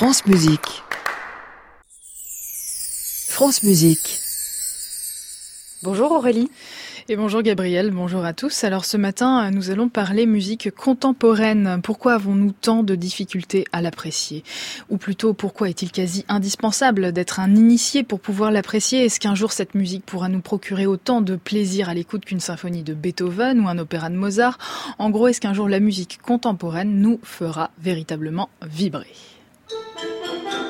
France Musique. France Musique. Bonjour Aurélie. Et bonjour Gabriel, bonjour à tous. Alors ce matin, nous allons parler musique contemporaine. Pourquoi avons-nous tant de difficultés à l'apprécier? Ou plutôt, pourquoi est-il quasi indispensable d'être un initié pour pouvoir l'apprécier? Est-ce qu'un jour cette musique pourra nous procurer autant de plaisir à l'écoute qu'une symphonie de Beethoven ou un opéra de Mozart? En gros, est-ce qu'un jour la musique contemporaine nous fera véritablement vibrer? Música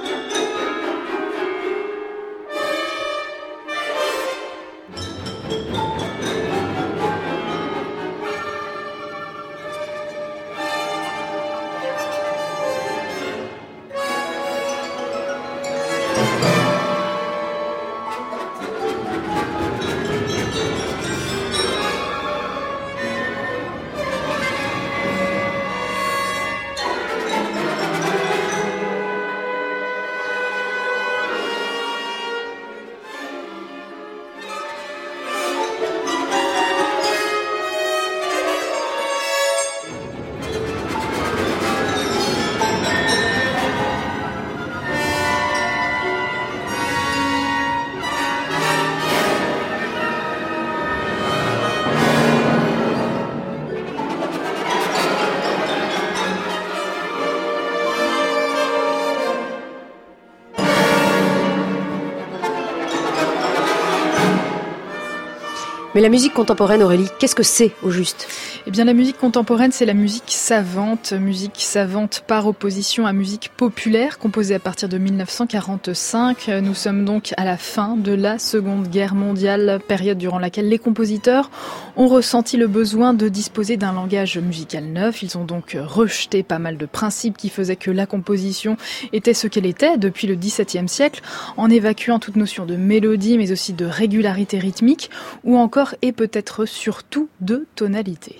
Mais la musique contemporaine, Aurélie, qu'est-ce que c'est au juste? Eh bien, la musique contemporaine, c'est la musique savante, musique savante par opposition à musique populaire, composée à partir de 1945. Nous sommes donc à la fin de la Seconde Guerre mondiale, période durant laquelle les compositeurs ont ressenti le besoin de disposer d'un langage musical neuf. Ils ont donc rejeté pas mal de principes qui faisaient que la composition était ce qu'elle était depuis le XVIIe siècle, en évacuant toute notion de mélodie, mais aussi de régularité rythmique, ou encore et peut-être surtout de tonalité.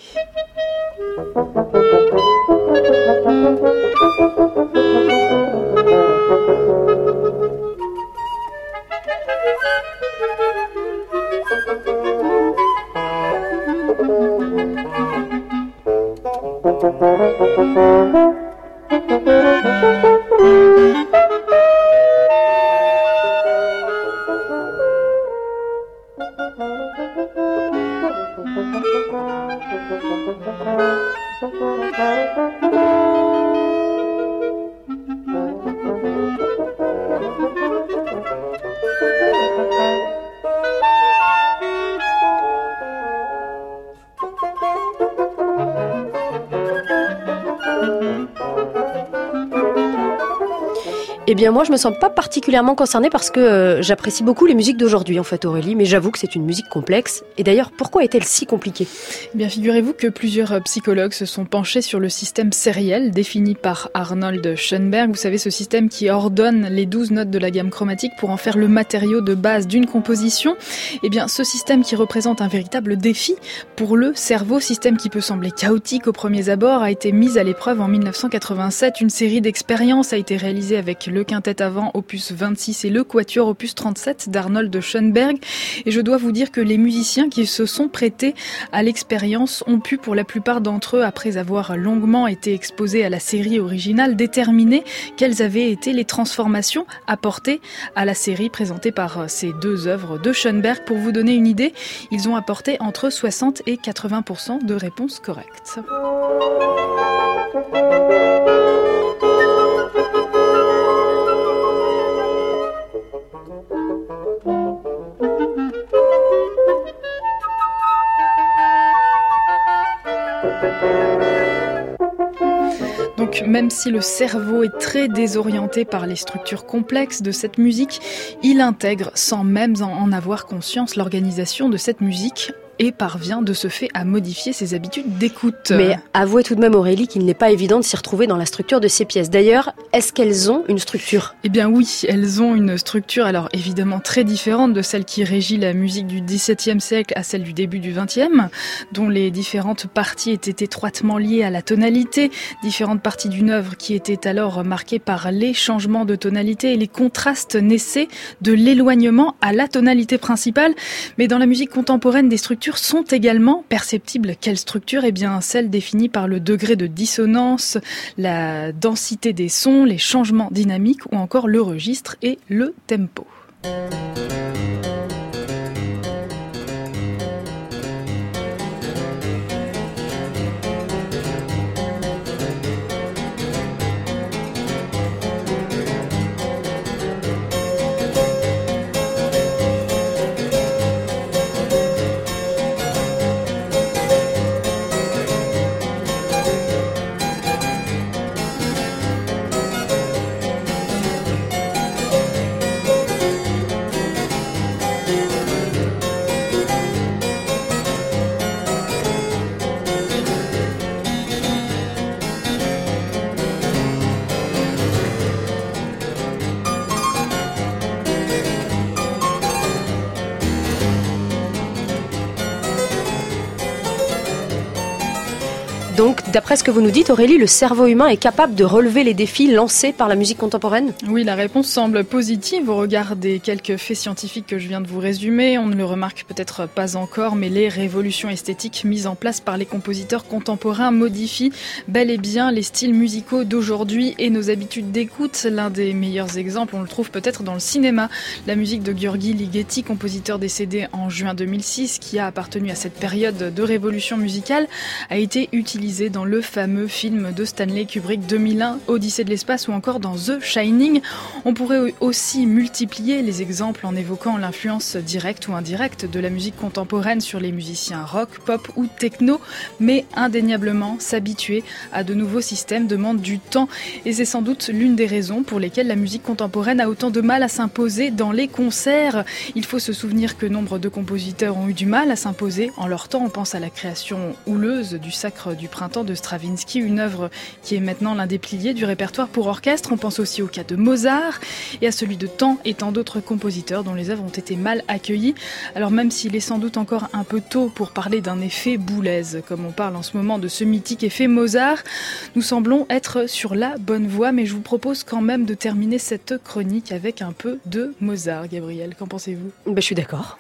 Eh bien moi je me sens pas particulièrement concernée parce que euh, j'apprécie beaucoup les musiques d'aujourd'hui en fait Aurélie, mais j'avoue que c'est une musique complexe. Et d'ailleurs pourquoi est-elle si compliquée? Eh Bien figurez-vous que plusieurs euh, psychologues se sont penchés sur le système sériel défini par Arnold Schoenberg. Vous savez ce système qui ordonne les 12 notes de la gamme chromatique pour en faire le matériau de base d'une composition. Eh bien ce système qui représente un véritable défi pour le cerveau, système qui peut sembler chaotique au premier abord, a été mis à l'épreuve en 1987. Une série d'expériences a été réalisée avec le quintet avant opus 26 et le quatuor opus 37 d'Arnold Schoenberg. Et je dois vous dire que les musiciens qui se sont prêtés à l'expérience ont pu, pour la plupart d'entre eux, après avoir longuement été exposés à la série originale, déterminer quelles avaient été les transformations apportées à la série présentée par ces deux œuvres de Schoenberg. Pour vous donner une idée, ils ont apporté entre 60 et 80% de réponses correctes. Même si le cerveau est très désorienté par les structures complexes de cette musique, il intègre sans même en avoir conscience l'organisation de cette musique et parvient de ce fait à modifier ses habitudes d'écoute. Mais avouez tout de même Aurélie qu'il n'est pas évident de s'y retrouver dans la structure de ces pièces. D'ailleurs, est-ce qu'elles ont une structure? Eh bien oui, elles ont une structure alors évidemment très différente de celle qui régit la musique du XVIIe siècle à celle du début du XXe, dont les différentes parties étaient étroitement liées à la tonalité, différentes parties d'une œuvre qui étaient alors marquées par les changements de tonalité et les contrastes naissaient de l'éloignement à la tonalité principale. Mais dans la musique contemporaine, des structures sont également perceptibles. Quelles structures Eh bien, celles définies par le degré de dissonance, la densité des sons, les changements dynamiques ou encore le registre et le tempo. Donc, d'après ce que vous nous dites, Aurélie, le cerveau humain est capable de relever les défis lancés par la musique contemporaine Oui, la réponse semble positive au regard des quelques faits scientifiques que je viens de vous résumer. On ne le remarque peut-être pas encore, mais les révolutions esthétiques mises en place par les compositeurs contemporains modifient bel et bien les styles musicaux d'aujourd'hui et nos habitudes d'écoute. L'un des meilleurs exemples, on le trouve peut-être dans le cinéma. La musique de Gheorghi Ligeti, compositeur décédé en juin 2006, qui a appartenu à cette période de révolution musicale, a été utilisée dans le fameux film de Stanley Kubrick 2001, Odyssée de l'espace ou encore dans The Shining. On pourrait aussi multiplier les exemples en évoquant l'influence directe ou indirecte de la musique contemporaine sur les musiciens rock, pop ou techno, mais indéniablement s'habituer à de nouveaux systèmes demande du temps et c'est sans doute l'une des raisons pour lesquelles la musique contemporaine a autant de mal à s'imposer dans les concerts. Il faut se souvenir que nombre de compositeurs ont eu du mal à s'imposer en leur temps. On pense à la création houleuse du Sacre du Printemps de Stravinsky, une œuvre qui est maintenant l'un des piliers du répertoire pour orchestre. On pense aussi au cas de Mozart et à celui de tant et tant d'autres compositeurs dont les œuvres ont été mal accueillies. Alors même s'il est sans doute encore un peu tôt pour parler d'un effet boulaise, comme on parle en ce moment de ce mythique effet Mozart, nous semblons être sur la bonne voie, mais je vous propose quand même de terminer cette chronique avec un peu de Mozart. Gabriel, qu'en pensez-vous? Ben, Je suis d'accord.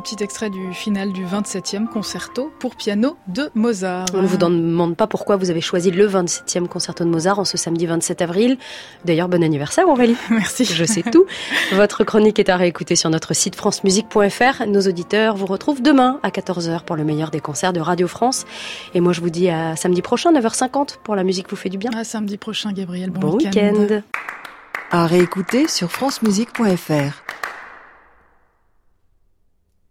Petit extrait du final du 27e concerto pour piano de Mozart. On ne vous demande pas pourquoi vous avez choisi le 27e concerto de Mozart en ce samedi 27 avril. D'ailleurs, bon anniversaire Aurélie. Merci. Je sais tout. Votre chronique est à réécouter sur notre site francemusique.fr. Nos auditeurs vous retrouvent demain à 14h pour le meilleur des concerts de Radio France. Et moi, je vous dis à samedi prochain, 9h50 pour la musique vous fait du bien. À samedi prochain, Gabriel. Bon, week-end. à réécouter sur francemusique.fr.